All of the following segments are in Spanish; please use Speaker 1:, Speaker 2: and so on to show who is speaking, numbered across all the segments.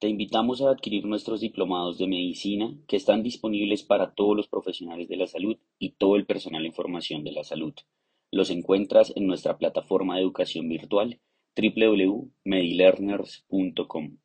Speaker 1: Te invitamos a adquirir nuestros diplomados de medicina que están disponibles para todos los profesionales de la salud y todo el personal en formación de la salud. Los encuentras en nuestra plataforma de educación virtual www.medilearners.com.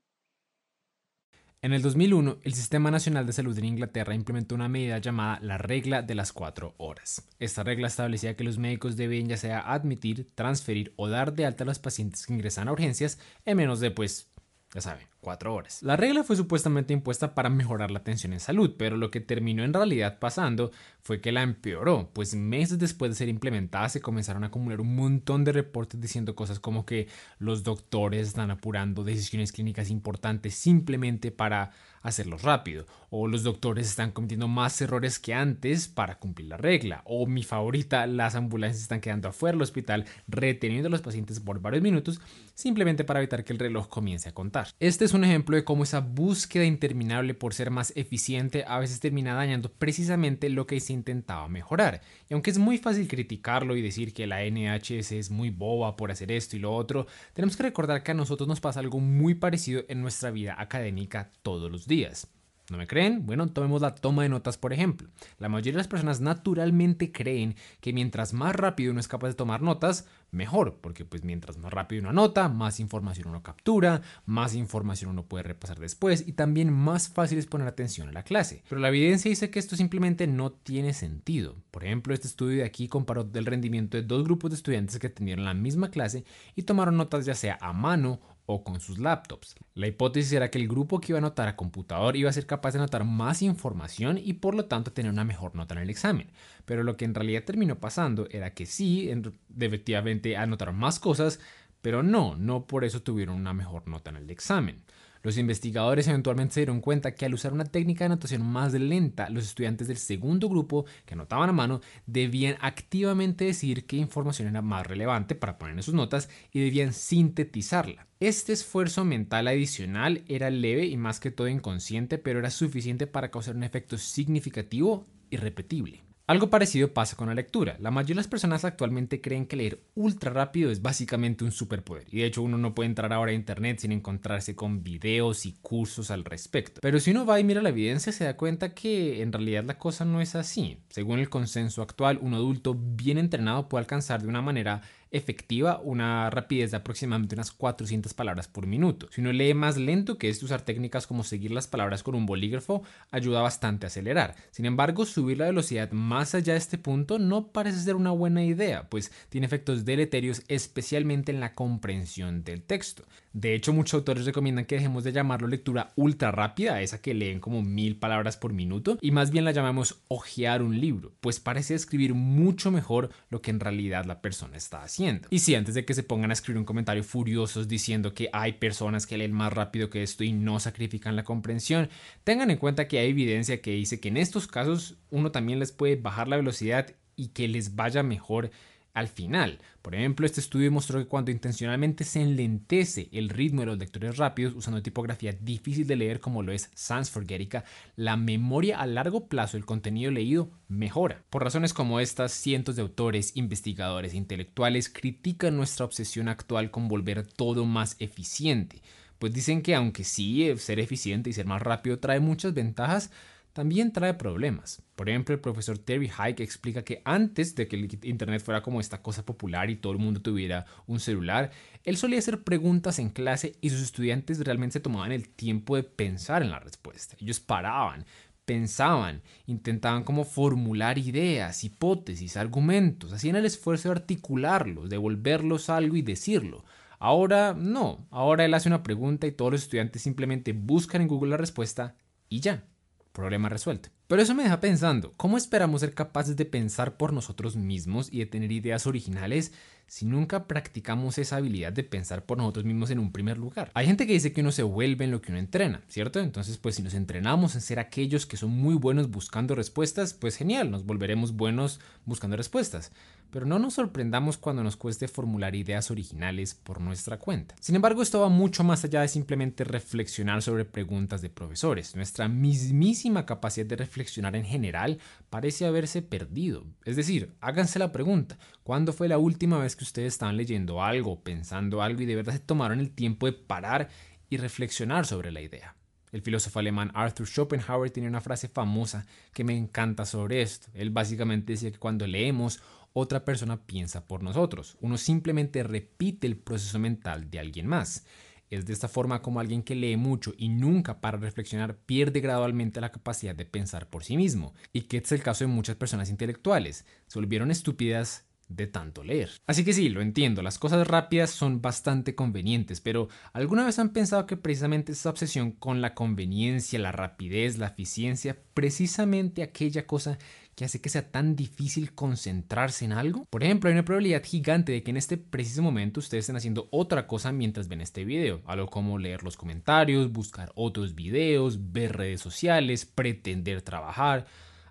Speaker 2: En el 2001, el Sistema Nacional de Salud en Inglaterra implementó una medida llamada la regla de las cuatro horas. Esta regla establecía que los médicos debían ya sea admitir, transferir o dar de alta a los pacientes que ingresan a urgencias en menos de, pues, ya saben, cuatro horas. La regla fue supuestamente impuesta para mejorar la atención en salud, pero lo que terminó en realidad pasando fue que la empeoró, pues meses después de ser implementada se comenzaron a acumular un montón de reportes diciendo cosas como que los doctores están apurando decisiones clínicas importantes simplemente para hacerlos rápido, o los doctores están cometiendo más errores que antes para cumplir la regla, o mi favorita, las ambulancias están quedando afuera del hospital reteniendo a los pacientes por varios minutos simplemente para evitar que el reloj comience a contar. Este es un ejemplo de cómo esa búsqueda interminable por ser más eficiente a veces termina dañando precisamente lo que se intentaba mejorar. Y aunque es muy fácil criticarlo y decir que la NHS es muy boba por hacer esto y lo otro, tenemos que recordar que a nosotros nos pasa algo muy parecido en nuestra vida académica todos los días. ¿No me creen? Bueno, tomemos la toma de notas por ejemplo. La mayoría de las personas naturalmente creen que mientras más rápido uno es capaz de tomar notas, mejor, porque pues mientras más rápido uno anota, más información uno captura, más información uno puede repasar después y también más fácil es poner atención a la clase. Pero la evidencia dice que esto simplemente no tiene sentido. Por ejemplo, este estudio de aquí comparó el rendimiento de dos grupos de estudiantes que atendieron la misma clase y tomaron notas ya sea a mano o con sus laptops. La hipótesis era que el grupo que iba a anotar a computador iba a ser capaz de anotar más información y por lo tanto tener una mejor nota en el examen. Pero lo que en realidad terminó pasando era que sí, efectivamente anotaron más cosas, pero no, no por eso tuvieron una mejor nota en el examen. Los investigadores eventualmente se dieron cuenta que al usar una técnica de anotación más lenta, los estudiantes del segundo grupo que anotaban a mano debían activamente decir qué información era más relevante para poner en sus notas y debían sintetizarla. Este esfuerzo mental adicional era leve y más que todo inconsciente, pero era suficiente para causar un efecto significativo y repetible. Algo parecido pasa con la lectura. La mayoría de las personas actualmente creen que leer ultra rápido es básicamente un superpoder. Y de hecho uno no puede entrar ahora a internet sin encontrarse con videos y cursos al respecto. Pero si uno va y mira la evidencia se da cuenta que en realidad la cosa no es así. Según el consenso actual, un adulto bien entrenado puede alcanzar de una manera efectiva una rapidez de aproximadamente unas 400 palabras por minuto. Si uno lee más lento que es usar técnicas como seguir las palabras con un bolígrafo, ayuda bastante a acelerar. Sin embargo, subir la velocidad más allá de este punto no parece ser una buena idea, pues tiene efectos deleterios especialmente en la comprensión del texto. De hecho, muchos autores recomiendan que dejemos de llamarlo lectura ultra rápida, esa que leen como mil palabras por minuto, y más bien la llamamos ojear un libro, pues parece escribir mucho mejor lo que en realidad la persona está haciendo. Y si antes de que se pongan a escribir un comentario furiosos diciendo que hay personas que leen más rápido que esto y no sacrifican la comprensión, tengan en cuenta que hay evidencia que dice que en estos casos uno también les puede bajar la velocidad y que les vaya mejor al final. Por ejemplo, este estudio mostró que cuando intencionalmente se enlentece el ritmo de los lectores rápidos usando tipografía difícil de leer como lo es Sans Forgetica, la memoria a largo plazo del contenido leído mejora. Por razones como estas, cientos de autores, investigadores e intelectuales critican nuestra obsesión actual con volver todo más eficiente. Pues dicen que aunque sí ser eficiente y ser más rápido trae muchas ventajas, también trae problemas. Por ejemplo, el profesor Terry Hike explica que antes de que el Internet fuera como esta cosa popular y todo el mundo tuviera un celular, él solía hacer preguntas en clase y sus estudiantes realmente se tomaban el tiempo de pensar en la respuesta. Ellos paraban, pensaban, intentaban como formular ideas, hipótesis, argumentos, hacían el esfuerzo de articularlos, de volverlos algo y decirlo. Ahora no, ahora él hace una pregunta y todos los estudiantes simplemente buscan en Google la respuesta y ya, problema resuelto. Pero eso me deja pensando, ¿cómo esperamos ser capaces de pensar por nosotros mismos y de tener ideas originales si nunca practicamos esa habilidad de pensar por nosotros mismos en un primer lugar? Hay gente que dice que uno se vuelve en lo que uno entrena, ¿cierto? Entonces, pues si nos entrenamos en ser aquellos que son muy buenos buscando respuestas, pues genial, nos volveremos buenos buscando respuestas pero no nos sorprendamos cuando nos cueste formular ideas originales por nuestra cuenta. Sin embargo, esto va mucho más allá de simplemente reflexionar sobre preguntas de profesores. Nuestra mismísima capacidad de reflexionar en general parece haberse perdido. Es decir, háganse la pregunta, ¿cuándo fue la última vez que ustedes estaban leyendo algo, pensando algo y de verdad se tomaron el tiempo de parar y reflexionar sobre la idea? El filósofo alemán Arthur Schopenhauer tiene una frase famosa que me encanta sobre esto. Él básicamente decía que cuando leemos otra persona piensa por nosotros. Uno simplemente repite el proceso mental de alguien más. Es de esta forma como alguien que lee mucho y nunca para reflexionar pierde gradualmente la capacidad de pensar por sí mismo, y que es el caso de muchas personas intelectuales. Se volvieron estúpidas de tanto leer. Así que sí, lo entiendo, las cosas rápidas son bastante convenientes, pero ¿alguna vez han pensado que precisamente esa obsesión con la conveniencia, la rapidez, la eficiencia, precisamente aquella cosa que hace que sea tan difícil concentrarse en algo? Por ejemplo, hay una probabilidad gigante de que en este preciso momento ustedes estén haciendo otra cosa mientras ven este video, algo como leer los comentarios, buscar otros videos, ver redes sociales, pretender trabajar.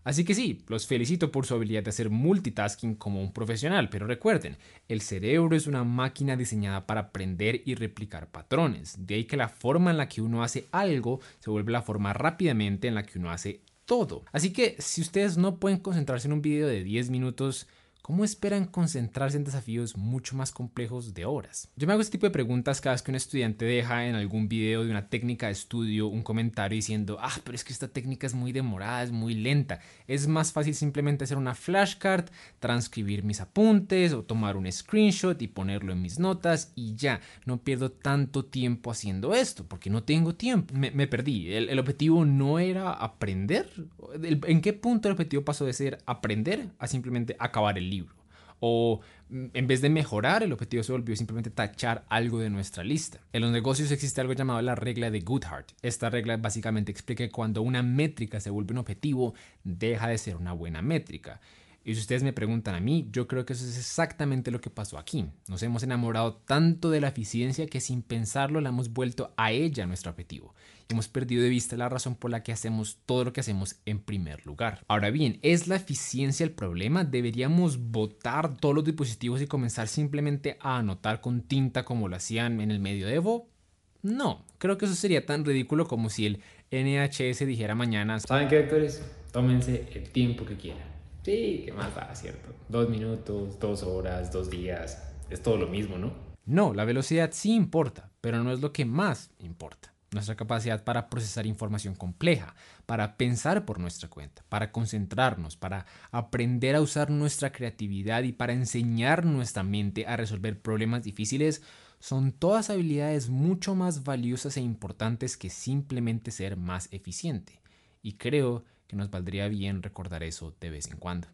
Speaker 2: Así que sí, los felicito por su habilidad de hacer multitasking como un profesional, pero recuerden, el cerebro es una máquina diseñada para aprender y replicar patrones, de ahí que la forma en la que uno hace algo se vuelve la forma rápidamente en la que uno hace todo. Así que si ustedes no pueden concentrarse en un video de 10 minutos, ¿Cómo esperan concentrarse en desafíos mucho más complejos de horas? Yo me hago este tipo de preguntas cada vez que un estudiante deja en algún video de una técnica de estudio un comentario diciendo, ah, pero es que esta técnica es muy demorada, es muy lenta. Es más fácil simplemente hacer una flashcard, transcribir mis apuntes o tomar un screenshot y ponerlo en mis notas y ya, no pierdo tanto tiempo haciendo esto porque no tengo tiempo. Me, perdí. El, el, objetivo no era aprender. ¿En qué punto el objetivo pasó de ser aprender a simplemente acabar el libro. O mm, en vez de mejorar, el objetivo se volvió simplemente tachar algo de nuestra lista. En los negocios existe algo llamado la regla de Goodhart. Esta regla básicamente explica que cuando una métrica se vuelve un objetivo, deja de ser una buena métrica. Y si ustedes me preguntan a mí, yo creo que eso es exactamente lo que pasó aquí. Nos hemos enamorado tanto de la eficiencia que sin pensarlo la hemos vuelto a ella nuestro objetivo. Hemos perdido de vista la razón por la que hacemos todo lo que hacemos en primer lugar. Ahora bien, ¿es la eficiencia el problema? ¿Deberíamos botar todos los dispositivos y comenzar simplemente a anotar con tinta como lo hacían en el medioevo? No, creo que eso sería tan ridículo como si el NHS dijera mañana, ¿saben qué, doctores? Tómense el tiempo que quieran Sí, ¿qué más da, cierto? Dos minutos, dos horas, dos días, es todo lo mismo, ¿no? No, la velocidad sí importa, pero no es lo que más importa. Nuestra capacidad para procesar información compleja, para pensar por nuestra cuenta, para concentrarnos, para aprender a usar nuestra creatividad y para enseñar nuestra mente a resolver problemas difíciles son todas habilidades mucho más valiosas e importantes que simplemente ser más eficiente. Y creo que nos valdría bien recordar eso de vez en cuando.